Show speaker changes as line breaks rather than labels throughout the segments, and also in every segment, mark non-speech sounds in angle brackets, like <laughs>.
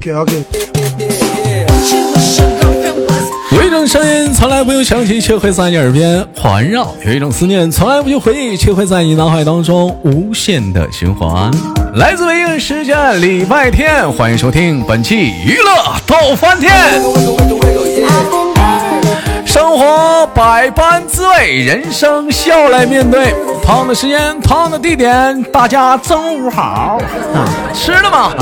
OK OK。
有一种声音从来不用想起，却会在你耳边环绕；有一种思念从来不用回忆，却会在你脑海当中无限的循环。来自北京时间礼拜天，欢迎收听本期娱乐逗翻天。生活百般滋味，人生笑来面对。胖的时间，胖的地点，大家中午好，吃了吗？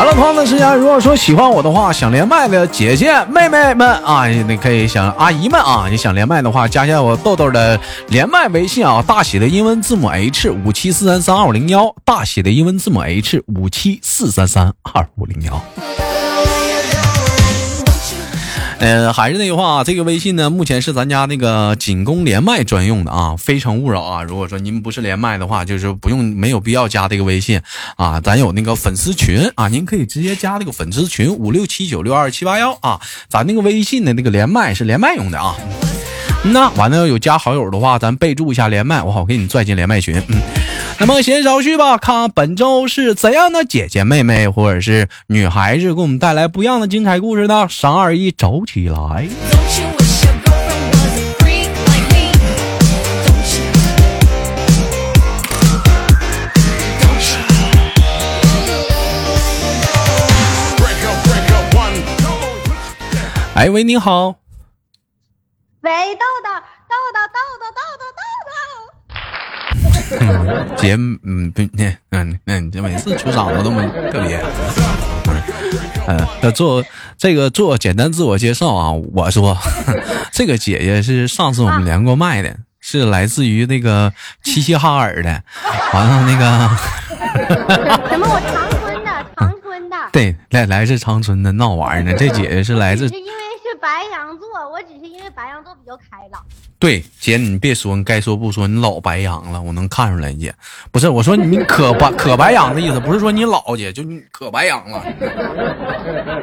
好了，朋友们时间，如果说喜欢我的话，想连麦的姐姐妹妹们啊，你可以想阿姨们啊，你想连麦的话，加一下我豆豆的连麦微信啊，大写的英文字母 H 五七四三三二五零幺，大写的英文字母 H 五七四三三二五零幺。嗯，还是那句话，这个微信呢，目前是咱家那个仅供连麦专用的啊，非诚勿扰啊。如果说您不是连麦的话，就是不用没有必要加这个微信啊。咱有那个粉丝群啊，您可以直接加那个粉丝群五六七九六二七八幺啊。咱那个微信的那个连麦是连麦用的啊。那完了有加好友的话，咱备注一下连麦，我好给你拽进连麦群。嗯。那么闲少叙吧，看本周是怎样的姐姐妹妹或者是女孩子给我们带来不一样的精彩故事呢？三二一，走起来！哎喂，你好。
喂，豆豆，豆豆，豆豆，豆豆，豆豆。<laughs>
姐，嗯，不，那，嗯，那你这每次出场都这么特别，嗯，要做这个做简单自我介绍啊。我说，<laughs> 这个姐姐是上次我们连过麦的，是来自于那个齐齐哈尔的，<laughs> 完了那
个什么我长春的，长春的，
对，来来自长春的闹玩呢。这姐姐是来自。
因为是白羊座，我只是因为白羊座比较开朗。
对，姐，你别说，你该说不说，你老白羊了，我能看出来，姐。不是，我说你可白 <laughs> 可白羊的意思，不是说你老姐，就你可白羊了。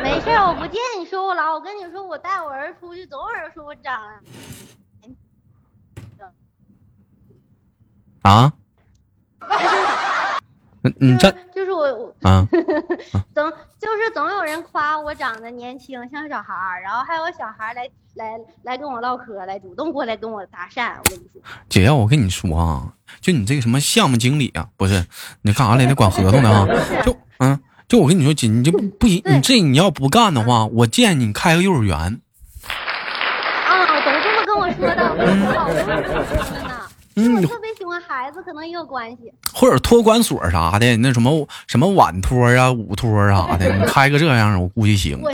没事，我不见你说我老，我跟你说，我带我儿子出去，总有人说我长。
啊？<laughs> 你这
就是我 <laughs> 啊，总就是总有人夸我长得年轻，像小孩儿，然后还有小孩来来来跟我唠嗑，来主动过来跟我搭讪。我跟你说，
姐要我跟你说啊，就你这个什么项目经理啊，不是你干啥来的？管合同的啊？<laughs> 就嗯，就我跟你说，姐，你就不行，你这你要不干的话，我建议你开个幼儿园。
啊，都这么跟我说的，我。<laughs> 嗯，特别喜欢孩子，可能也有关系。
或者托管所啥的，那什么什么晚托啊、午托啥的，你 <laughs> 开个这样，我估计行。
我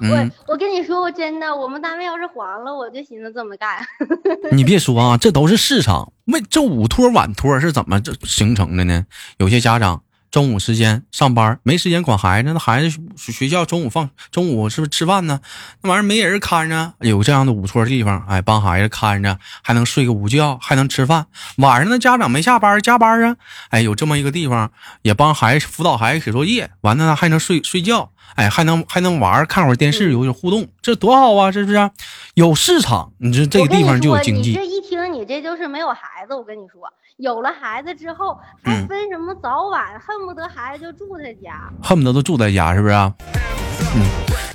我我跟你说，我真的，我们单位要是黄了，我就寻思这么干。<laughs>
你别说啊，这都是市场。为这午托晚托是怎么这形成的呢？有些家长。中午时间上班没时间管孩子，那孩子学校中午放中午是不是吃饭呢？那玩意儿没人看着，有这样的午托地方，哎，帮孩子看着，还能睡个午觉，还能吃饭。晚上呢，家长没下班加班啊，哎，有这么一个地方，也帮孩子辅导孩子写作业，完了呢还能睡睡觉，哎，还能还能玩，看会儿电视，有点互动，这多好啊，是不是？有市场，你这这个地方就有经济。
这一听，你这就是没有孩子，我跟你说。有了孩子之后，还分什么早晚，恨不得孩子就住他家，
恨不得都住在家，是不是？嗯，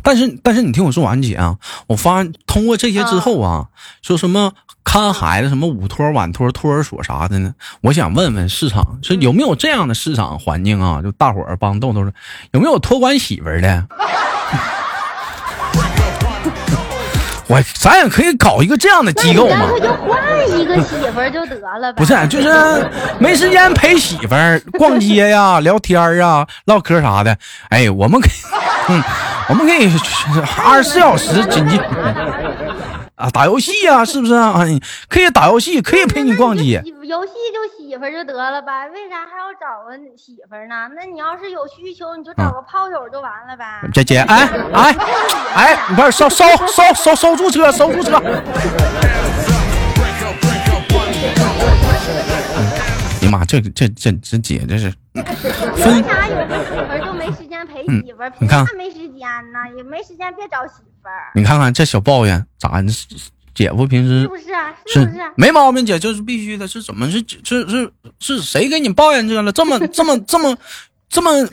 但是但是你听我说完，姐啊，我发现通过这些之后啊，说什么看孩子，什么午托、晚托、托儿所啥的呢？我想问问市场，说有没有这样的市场环境啊？就大伙儿帮豆豆有没有托管媳妇的？<laughs> 我咱也可以搞一个这样的机构嘛？
那就换一个媳妇儿就得了呗。
不是，就是没时间陪媳妇儿逛街呀、聊天啊、唠嗑啥的。哎，我们可以，嗯，我们可以二十四小时紧急。啊，打游戏呀，是不是啊？可以打游戏，可以陪你逛街。
游戏就媳妇就得了呗，为啥还要找个媳妇呢？那你要是有需求，你就找个炮友就完了呗。
姐姐，哎 <laughs> 哎哎，你快收收收收收住车，收住车。哎呀妈，这这这这姐这是。
为啥有个媳妇就没时间陪媳妇？
你看
没时间呢，也没时间别找媳妇。
你看看这小抱怨咋？姐夫平时
是不是啊？是不是？
没毛病，姐，这是必须的。是怎么是是是是谁给你抱怨这了？这么 <laughs> 这么这么这么，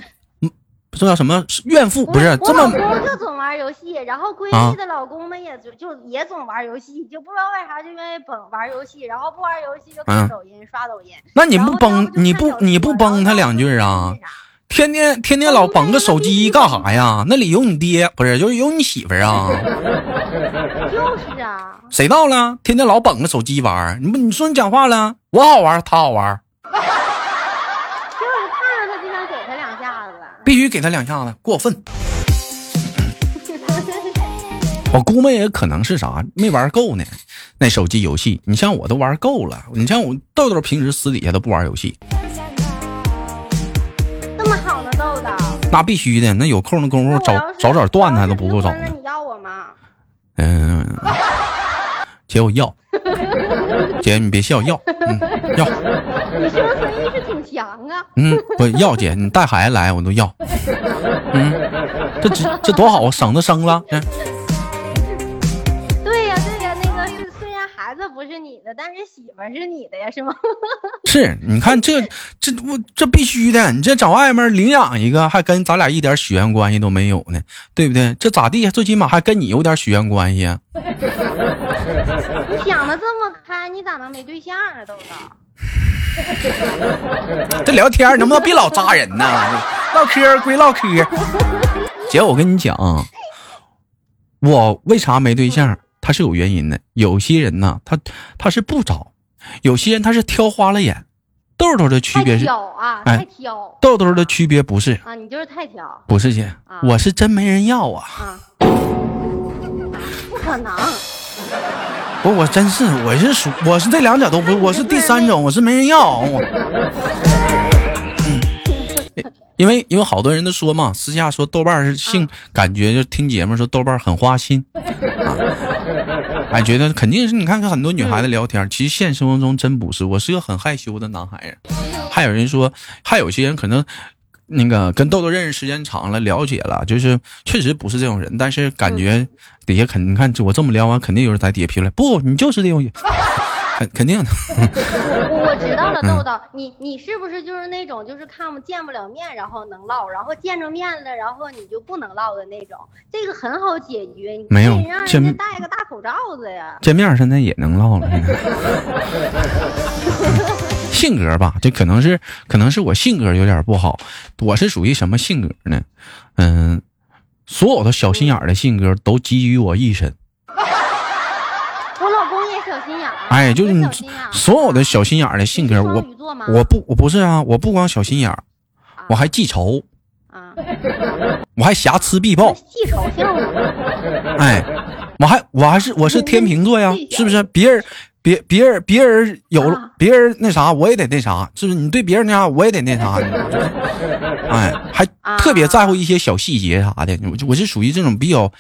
这叫什么怨妇？不是这么。
我老公就总玩游戏，然后闺蜜的老公们也就就也总玩游戏，就不知道为啥就愿意崩玩游戏，然后不玩游戏就看抖音刷抖音。
那你不崩你不你不崩他两句啊？天天天天老捧个手机干啥呀？那里有你爹，不是就是有你媳妇儿啊？
就是啊。
谁到了？天天老捧个手机玩，你不你说你讲话了？我好玩，他好玩。
就是看着他就想给他两下子。
必须给他两下子，过分。<laughs> 我估摸也可能是啥，没玩够呢。那手机游戏，你像我都玩够了。你像我豆豆平时私底下都不玩游戏。那必须的，那有空的功夫找找点段子都不够找呢。
你要我吗？<laughs>
嗯，姐我要。姐你别笑，要，嗯，要。
你是不是意识挺强啊。
嗯，不要姐，你带孩子来我都要。嗯，这这这多好，省得生了。
不你的，但是媳妇是你的呀，是吗？<laughs>
是，你看这这我这必须的，你这找外面领养一个，还跟咱俩一点血缘关系都没有呢，对不对？这咋地？最起码还跟你有点血缘关系啊。<laughs>
你想的这么开，你咋能没对象啊，豆豆？<laughs>
这聊天能不能别老扎人呢？唠嗑归唠嗑，姐，我跟你讲，我为啥没对象？他是有原因的，有些人呢，他他是不找，有些人他是挑花了眼。豆豆的区别是，
挑啊，太挑。
豆豆的区别不是
啊，你就是太挑。
不是姐，我是真没人要啊。
啊，不可能。
不，我真是，我是属，我是这两者都不，<laughs> 我是第三种，我是没人要。<laughs> 因为因为好多人都说嘛，私下说豆瓣是性感觉，就听节目说豆瓣很花心，<laughs> 啊，哎，觉得肯定是你看看很多女孩子聊天，其实现实生活中真不是，我是个很害羞的男孩子。还有人说，还有些人可能那个跟豆豆认识时间长了，了解了，就是确实不是这种人，但是感觉底下肯你看我这么聊完，肯定有人在底下评论，不，你就是这种人。肯肯定的，
我知道了，豆豆，你你是不是就是那种就是看不见不了面，然后能唠，然后见着面了，然后你就不能唠的那种？这个很好解决，你
没有
让人家戴个大口罩子呀。
见面现在也能唠了，<laughs> 性格吧，这可能是可能是我性格有点不好。我是属于什么性格呢？嗯，所有的小心眼的性格都集于我一身。哎，就是你所有的小心眼儿的性格，我我不我不是啊，我不光小心眼儿，我还记仇啊，我还瑕疵必报。
记仇像
哎，我还我还是我是天秤座呀，是不是？别人别别人别人有别人那啥，我也得那啥，是不是？你对别人那啥，我也得那啥。<laughs> 哎，还特别在乎一些小细节啥的。我我是属于这种比较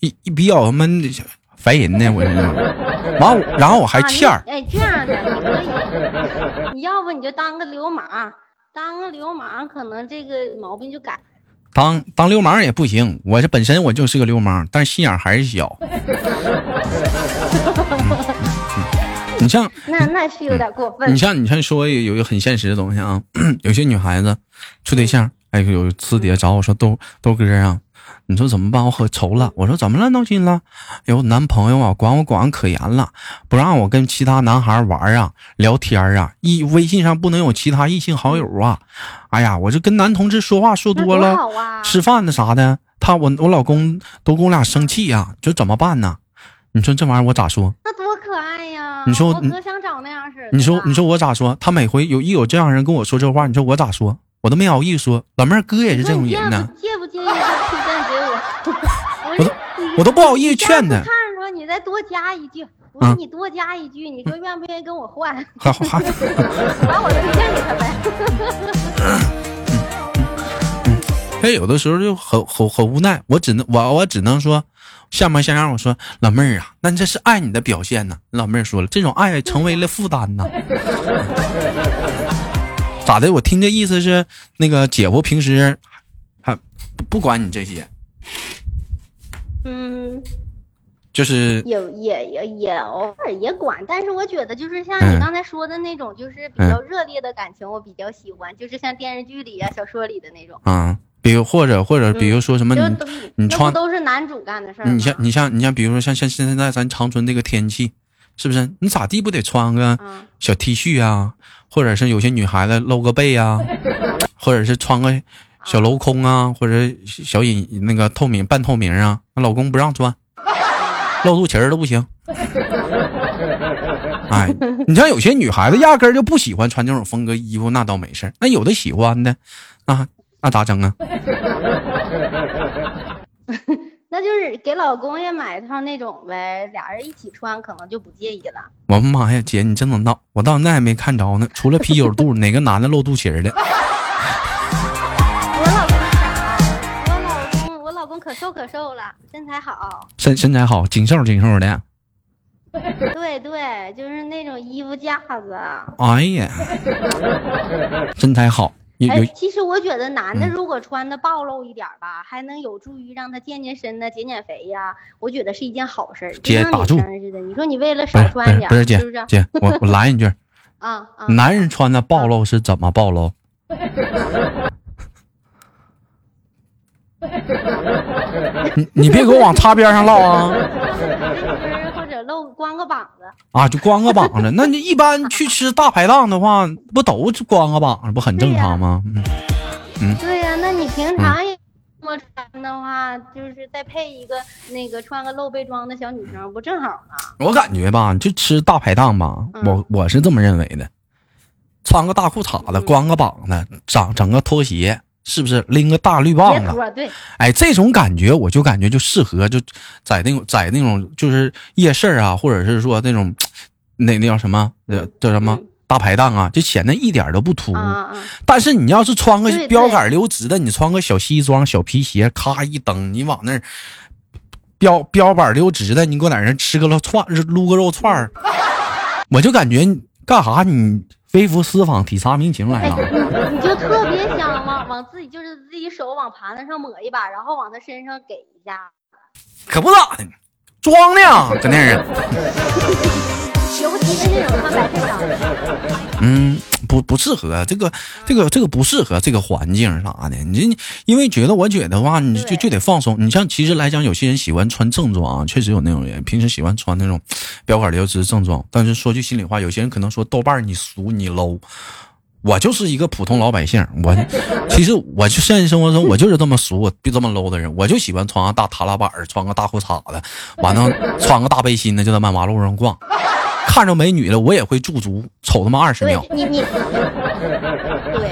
一比较闷的。烦人呢，我这 <laughs> 完，然后我还欠儿。
哎，这样的你可以，你要不你就当个流氓，当个流氓，可能这个毛病就改。
当当流氓也不行，我这本身我就是个流氓，但是心眼还是小。<laughs> 你像 <laughs>
那那是有点过分。
你像你像说有一个很现实的东西啊，<clears throat> 有些女孩子处对象，哎，有私底下找我说豆豆哥啊。你说怎么办？我可愁了。我说怎么了？闹心了？有男朋友啊，管我管可严了，不让我跟其他男孩玩啊，聊天啊，一微信上不能有其他异性好友啊。哎呀，我这跟男同志说话说多了，吃饭的啥的，他我我老公都跟我俩生气呀，这怎么办呢？你说这玩意儿我咋说？
那多可爱呀！
你说
我哥想找那样似的。
你说你说我咋说？他每回有一有这样人跟我说这话，你说我咋说？我都没好意思说。老妹儿哥也是这种人呢。
介不介意我？<laughs>
我都我都不好意思劝他。
看着你再多加一句，我说你多加一句，你说愿不愿意跟我换？
好好好，<laughs>
把我推荐给他呗。<laughs>
他有的时候就很很很无奈，我只能我我只能说，像模像样。我说老妹儿啊，那这是爱你的表现呢。老妹儿说了，这种爱成为了负担呢。咋的？我听这意思是，那个姐夫平时还不管你这些。<laughs>
嗯，
就是
也也也也偶尔也管，但是我觉得就是像
嗯。
你刚才说的那种，就是比较热烈的感情，我比较喜欢，就是像电视剧里呀、小说里的那种，
啊，比如或者或者比如说什么你你穿
不都是男主干的事儿？
你像你像你像比如说像像现在咱长春这个天气，是不是？你咋地不得穿个
嗯。
小 T 恤啊，或者是有些女孩子露个背啊，<laughs> 或者是穿个小镂空啊，或者小隐那个透明半透明啊，那老公不让穿，露肚脐儿都不行。哎，你像有些女孩子压根儿就不喜欢穿这种风格衣服，那倒没事儿那有的喜欢的，那那咋整啊？<laughs>
那就是给老公也买一套那种呗，俩人一起穿可能就不介意了。<laughs>
我的妈呀，姐，你真能闹！我到现在还没看着呢，除了啤酒肚，哪个男的露肚脐儿的？
瘦可瘦了，身材好。
身身材好，紧瘦紧瘦的。
对对，就是那种衣服架子。
哎呀，身材好，
哎，其实我觉得男的
嗯
如果穿的暴露一点儿吧，还能有助于让他健健身呢、减减肥呀、我觉得是一件好事。
姐打住
你说你为了
不是不
少穿点，
是不是姐
是不是？
姐，我我拦一句，
啊啊！
男人穿的暴露是怎么暴露？<laughs> <laughs> 你你别给我往擦边上唠啊！
就是或者露光个膀子，
啊，就光个膀子。那你一般去吃大排档的话，不都是光个膀子，不很正常吗？嗯，
对呀、那你平常也这么穿的话，就是再配一个那个穿个露背装的小女生，不正好吗？
我感觉吧，就吃大排档吧，
嗯
我我是这么认为的，穿个大裤衩子，
嗯
光个膀子，整整个拖鞋，是不是拎个大绿棒子？
对，
哎，这种感觉我就感觉就适合就在那种在那种就是夜市啊，或者是说那种那那叫什么？呃叫什么？
嗯。
大排档啊，就显得一点都不突兀。但是你要是穿个标杆溜直的，你穿个小西装、小皮鞋，咔一蹬，你往那儿标标板溜直的，你给我在那儿吃个肉串，撸个肉串儿，<laughs> 我就感觉干啥你微服私访、体察民情来
哎，
了。<laughs>
特别想往往自己就是自己手往盘子上抹一把，然后往他身上给一下，
可不咋的，装的呀，搁那儿。
尤其是那种穿白衬衫的，
嗯，不不适合这个这个这个不适合这个环境啥的。你这因为觉得我觉得话，你就就得放松。你像其实来讲，有些人喜欢穿正装啊，确实有那种人，平时喜欢穿那种标杆流直正装。但是说句心里话，有些人可能说豆瓣你俗你 low。我就是一个普通老百姓，我 <laughs> 其实我就现实生活中我就是这么俗，我就这么 low 的人，我就喜欢穿个大塔拉板儿，穿个大裤衩子，完了穿个大背心的，就在马马路上逛。<laughs> 看着美女了，我也会驻足瞅他妈二十秒。
你你，对。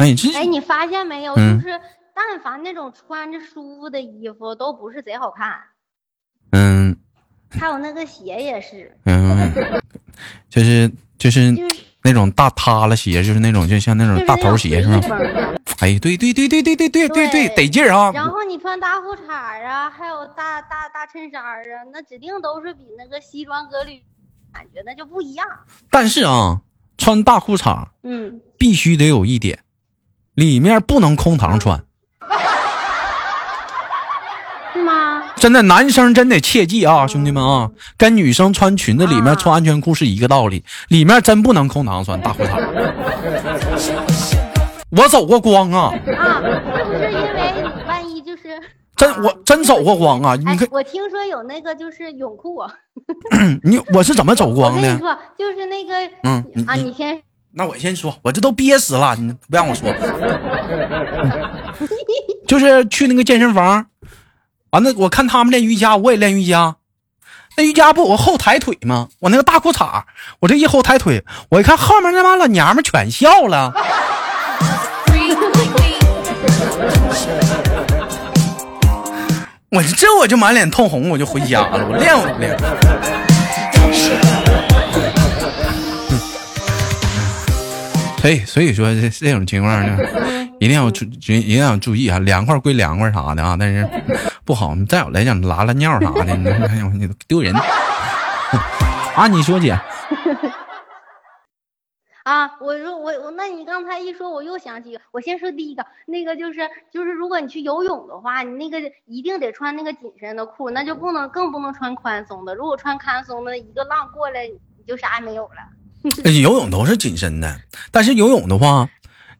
哎，这
哎，你发现没有？
嗯
就是但凡那种穿着舒服的衣服，都不是贼好看。
嗯
还有那个鞋也是，
嗯，就是就是
就是
那种大塌了鞋，就是那种就像那种大头鞋是吧？
那种随意风的
哎，对对对对对对对对对，得劲儿啊！
然后你穿大裤衩儿啊，还有大大大衬衫儿啊，那指定都是比那个西装革履感觉那就不一样。
但是啊，穿大裤衩
嗯，
必须得有一点，里面不能空膛穿。
是吗？
真的，男生真得切记啊，兄弟们啊，跟女生穿裙子里面穿安全裤是一个道理，里面真不能空膛穿 <laughs> 大裤衩。我走过光啊，
啊，是不是因为你万一就是？
真
啊
我真走过光啊！你看，
哎我听说有那个就是泳裤，<clears throat>
你我是怎么走
我
光的？
跟你说，就是那个，
嗯
啊，
你
你先，
那我先说，我这都憋死了，你不让我说。<laughs> 就是去那个健身房，完了我看他们练瑜伽，我也练瑜伽。那瑜伽不我后抬腿吗？我那个大裤衩，我这一后抬腿，我一看后面那帮老娘们全笑了。<laughs> 我这我就满脸通红，我就回家了。我练我练？所 <laughs> 以所以说这这种情况呢，一定要注一定要注意啊，凉快归凉快啥的啊，但是不好。你再有来讲拉拉尿啥的，<laughs> 你哎呦你丢人 <laughs> 啊！你说姐，<laughs>
啊，我说我我，那你刚才一说，我又想起，我先说第一个，那个就是就是，如果你去游泳的话，你那个一定得穿那个紧身的裤，那就不能更不能穿宽松的。如果穿宽松的，一个浪过来，你就啥也没有了。
哎游泳都是紧身的，但是游泳的话，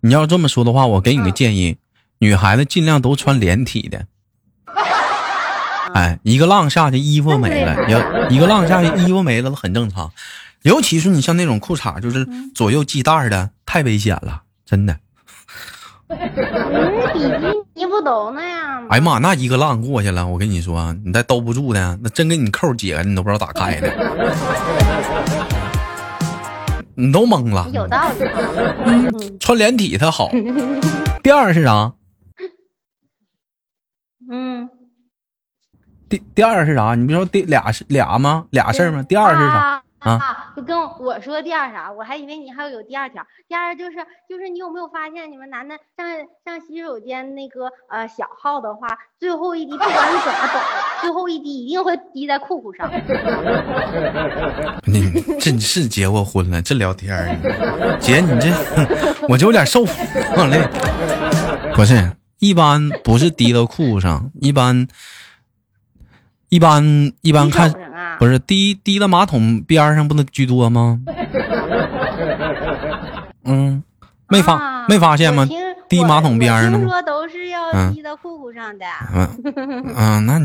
你要这么说的话，我给你个建议，女孩子尽量都穿连体的。哎，一个浪下去，衣服没了，要一个浪下去，衣服没了，很正常。尤其是你像那种裤衩，就是左右系带儿的，太危险了，真的。
嗯，比基尼不都那样吗？
哎呀妈，那一个浪过去了，我跟你说，你再兜不住的，那真给你扣解开，你都不知道咋开的，<laughs> 你都懵了。
有道理。嗯
穿连体它好。第二是啥？
嗯，
第第二是啥？你不说第俩是俩吗？俩事儿吗？第二是啥？
啊！就跟我说第二啥，我还以为你还有第二条。第二就是就是你有没有发现，你们男的上上洗手间那个呃小号的话，最后一滴不管你怎么抖，<laughs> 最后一滴一定会滴在裤裤上。
你这是结过婚了，这聊天儿，姐你这 <laughs> 我就有点受不了。不是，一般不是滴到裤上，一般一般一般看不是滴滴到马桶边儿上不能居多吗？<laughs> 嗯，没发、
啊
没发现吗？滴马桶边儿呢
听说都是要
嗯
滴到裤裤上的。
嗯嗯，那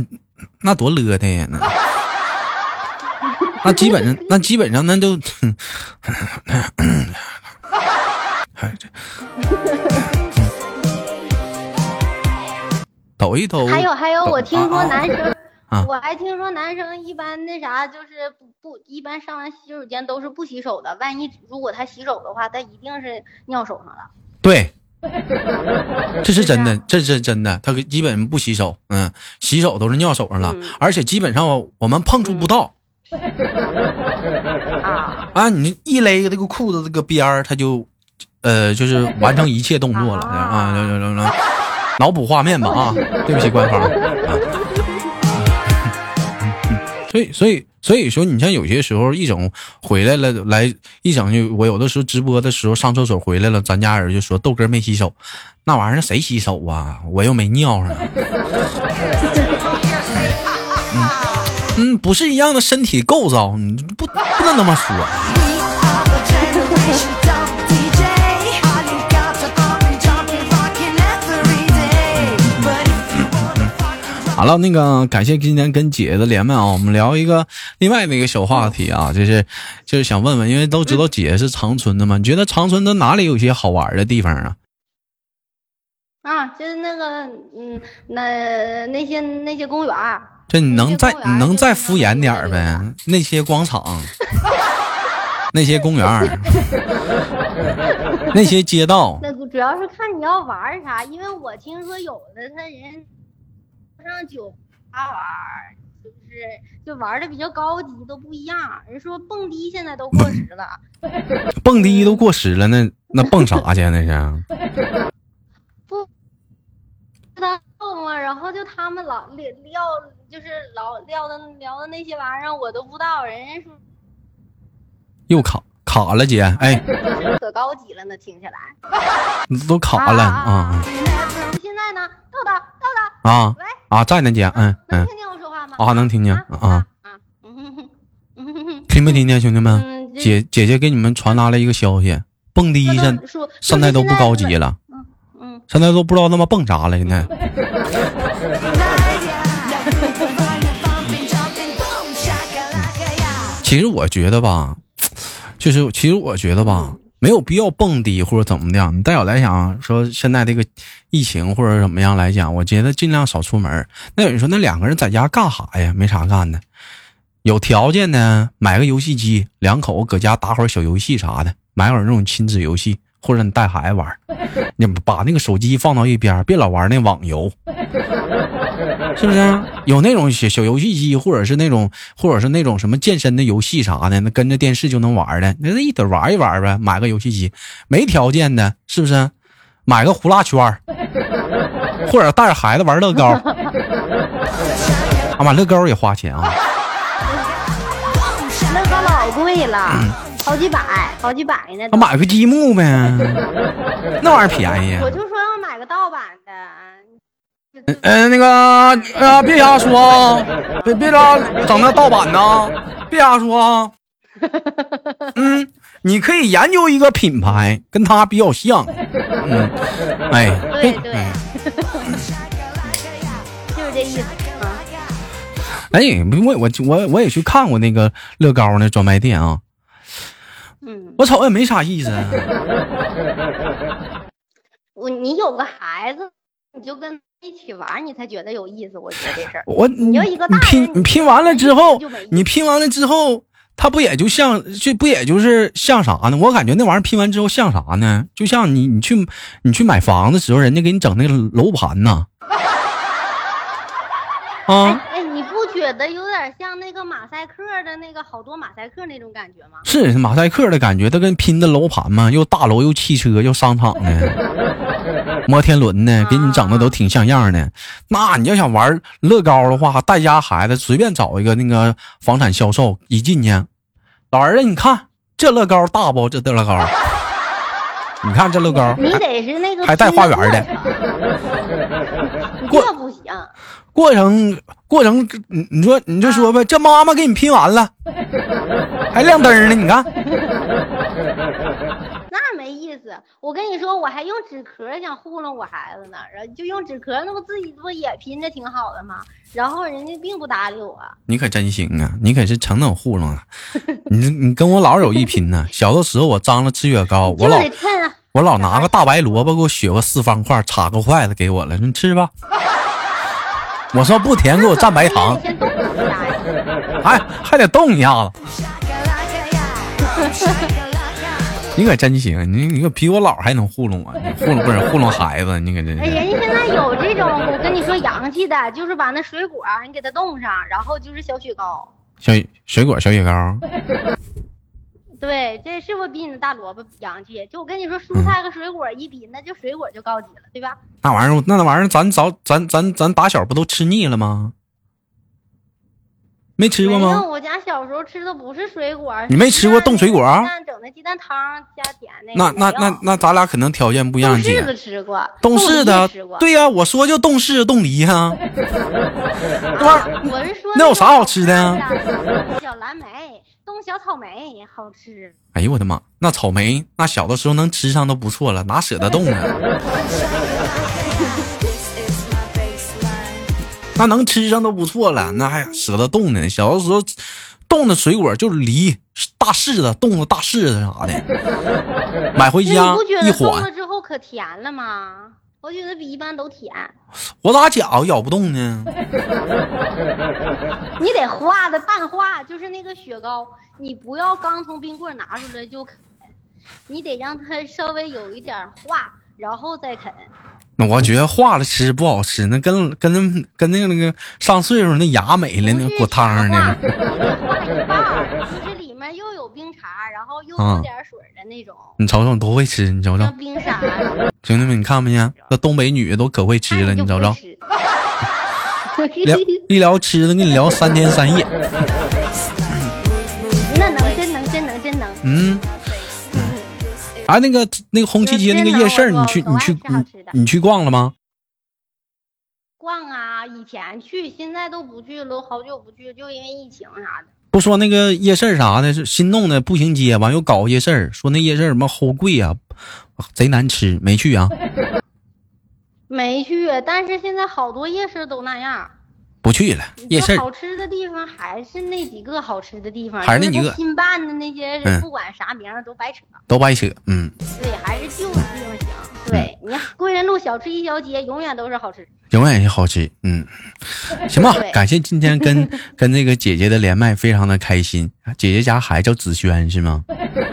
那多乐的呀！那那基本上，那基本上那都，哎这抖一抖。
还有还有，我听说男生，
啊
我还听说男生一般那啥，就是不不，一般上完洗手间都是不洗手的。万一如果他洗手的话，他一定是尿手上了。
对，<laughs> 这是真的，这是真的。他基本不洗手，嗯，洗手都是尿手上了，
嗯
而且基本上我我们碰触不到。<laughs>
啊，
啊，你一勒这个裤子这个边儿，他就，呃，就是完成一切动作了
啊
啊！来来来来，脑补画面吧啊！对不起，官方。啊所以，所以，所以说，你像有些时候一整回来了，来一整就我有的时候直播的时候上厕所回来了，咱家人就说豆哥没洗手，那玩意儿谁洗手啊？我又没尿上。嗯嗯，不是一样的身体构造，你不不能那么说。好了，那个感谢今天跟姐的连麦啊，我们聊一个另外的一个小话题啊，就是就是想问问，因为都知道姐是长春的嘛，你觉得长春的哪里有些好玩的地方啊？
啊，就是那个，嗯，那那些那些公园儿，
这你能再你能再敷衍点儿呗？那些广场，那些公园，<laughs> 那些街道，
那主要是看你要玩啥，因为我听说有的他人上酒吧玩儿，就是就玩的比较高级都不一样。人说蹦迪现在都过时了，<laughs>
蹦迪都过时了，那那蹦啥去啊？那是？
不，他蹦啊，然后就他们老撂撂，就是老撂的聊的那些玩意儿我都不知道，人家说
又卡卡了，姐，哎，
可高级了呢，听起来。
都卡了啊
现在呢，豆豆豆豆，
啊
喂，
啊，在呢，姐，嗯嗯。
能听见我说话吗？
啊，能听见
啊
啊，听没听见，兄弟们？
嗯，
姐姐姐给你们传达了一个消息，蹦迪
说
现现在都不高级，了，
嗯嗯，
现在都不知道他妈蹦啥了，现在。<laughs> 其实我觉得吧，就是其实我觉得吧，没有必要蹦迪或者怎么的。你再有来讲说现在这个疫情或者怎么样来讲，我觉得尽量少出门。那有人说那两个人在家干啥呀？没啥干的。有条件呢，买个游戏机，两口子搁家打会儿小游戏啥的，买会儿那种亲子游戏，或者你带孩子玩儿，你把那个手机放到一边儿，别老玩那网游。是不是有那种小小游戏机，或者是那种，或者是那种什么健身的游戏啥的，那跟着电视就能玩的，那一得玩一玩呗。买个游戏机，没条件的，是不是？买个呼啦圈儿或者带着孩子玩乐高。啊买，乐高也花钱啊！
乐高老贵了，好几百，好几百呢
那。买个积木呗，那玩意儿便宜。
我就说要买个盗版的。
嗯、那个，哎呀，别瞎说啊，别别拉整那盗版呐，别瞎说啊。<laughs> 嗯，你可以研究一个品牌，跟它比较像。嗯，哎，
对对
哎 <laughs>
就是这意思啊。
哎，我我我我也去看过那个乐高那专卖店啊，
嗯，
我瞅也没啥意思。<laughs>
我你有个孩子，你就跟一起玩，你才觉得有意思。我觉得这事儿。
我你
要一个
你拼你拼完了之后你拼完了之后，它不也就像这不也就是像啥呢？我感觉那玩意儿拼完之后像啥呢？就像你你去你去买房的时候，人家给你整那个楼盘呢。<laughs> 啊，
哎，你不觉得有点像那个马赛克的那个好多马赛克那种感觉吗？
是马赛克的感觉，它跟拼的楼盘嘛，又大楼又汽车又商场的，<laughs> 摩天轮呢，给你整的都挺像样的。那你要想玩乐高的话，带家孩子随便找一个那个房产销售，一进去，老儿子，你看这乐高大不？这乐高，<laughs> 你看这乐高，
你得是那个
还带花园的
过不行。
过程过程，你你说你就说呗，这妈妈给你拼完了，还亮灯呢，你看。
我跟你说，我还用纸壳想糊弄我孩子呢，然后就用纸壳，那不自己不也拼着挺好的吗？然后人家并不搭理我。
你可真行啊！你可是成能糊弄啊！你你跟我老有一拼呢。小的时候我张罗吃雪糕，我
就
老我老拿个大白萝卜给我削个四方块，插个筷子给我了，你吃吧。我说不甜，给我蘸白糖
你，先动一下呀。
还还得动一下子。<laughs> 你可真行，你你可比我老还能糊弄我，你糊弄不是糊弄孩子，你可真
哎，
是。
人家现在有这种，我跟你说洋气的，就是把那水果你给它冻上，然后就是小雪糕。
小水果小雪糕，<laughs>
对，这是不是比你的大萝卜洋气？就我跟你说，蔬菜和水果一比，那就水果就高级了，对吧？
那玩意儿那玩意儿咱早咱咱咱打小不都吃腻了吗？没吃过吗？
我家小时候吃的不是水果。
你没吃过冻水果儿
鸡蛋整的鸡蛋汤加甜那
那那那那咱俩可能条件不一样，姐。
冻柿子吃过，
冻柿子
吃过，
对呀、我说就冻柿子冻梨哈、<laughs>
我是说
那有啥好吃的呀
呀？小蓝莓，冻小草莓好吃。
哎呦我的妈，那草莓那小的时候能吃上都不错了，哪舍得冻啊？<laughs> 那能吃上都不错了，那还舍得冻呢？小的时候冻的水果就是梨、大柿子、冻的大柿子啥的，买回家一
你冻了，之后可甜了吗？我觉得比一般都甜。
我咋假咬不动呢？
你得化的半化，就是那个雪糕，你不要刚从冰棍拿出来就啃，你得让它稍微有一点化，然后再啃。
那我觉得化了吃不好吃，那跟跟那跟那个那个上岁数那牙没了，那个果汤呢。
你得化一半儿，就是里面又有冰碴，然后又
啊
有点水的那种，
你瞅瞅，多会吃！你瞅瞅，
冰碴。
兄弟们，你看没见？那东北女的都可会吃了，
哎
你瞅瞅。
就
聊一聊吃的，跟你聊三天三夜。
那能真能真能真能。
嗯，啊，那个那个红旗街那个夜市，你去你去你你去逛了吗？
逛啊，以前去，现在都不去了，好久不去，就因为疫情啥的。
不说那个夜市啥的，是新弄的步行街，完又搞夜市儿，说那夜市什么齁贵啊，贼难吃，没去啊？<laughs>
没去，但是现在好多夜市都那样。
不去了，夜市
好吃的地方还是那几个好吃的地方，
还是那几个
新办的那些，
嗯
不管啥名都白扯。
都白扯。嗯，
对，还是旧的地方行。对你看贵人路小吃一条街，永远都是好吃。
永远是好吃。嗯，<laughs> 行吧，感谢今天跟 <laughs> 跟那个姐姐的连麦，非常的开心。姐姐家孩子叫子轩是吗？<laughs>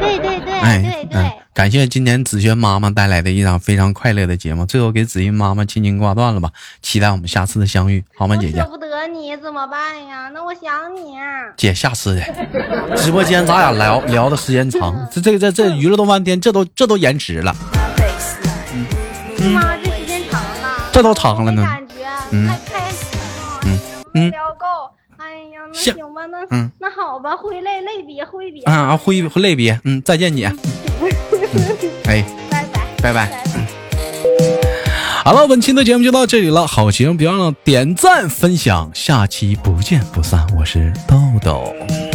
对对对
哎，
对对。
嗯，感谢今天子萱妈妈带来的一场非常快乐的节目。最后给子欣妈妈轻轻挂断了吧，期待我们下次的相遇，好吗，姐姐
舍？不得你怎么办呀？那我想你。
姐，下次的直播间咱俩聊聊的时间长，这这这这娱乐动半天，这都这都延迟了，
是吗？这时间长了。
这都长了呢
感觉
嗯
太开心了。
嗯嗯
聊够。哎呀，那
行
行吧，那
嗯
那好吧，挥泪泪别挥别，
啊，挥挥类别，嗯，再见姐，哎，
拜拜
拜拜。
拜拜。
好了，本期的节目就到这里了，好节目别忘了点赞分享，下期不见不散。我是豆豆。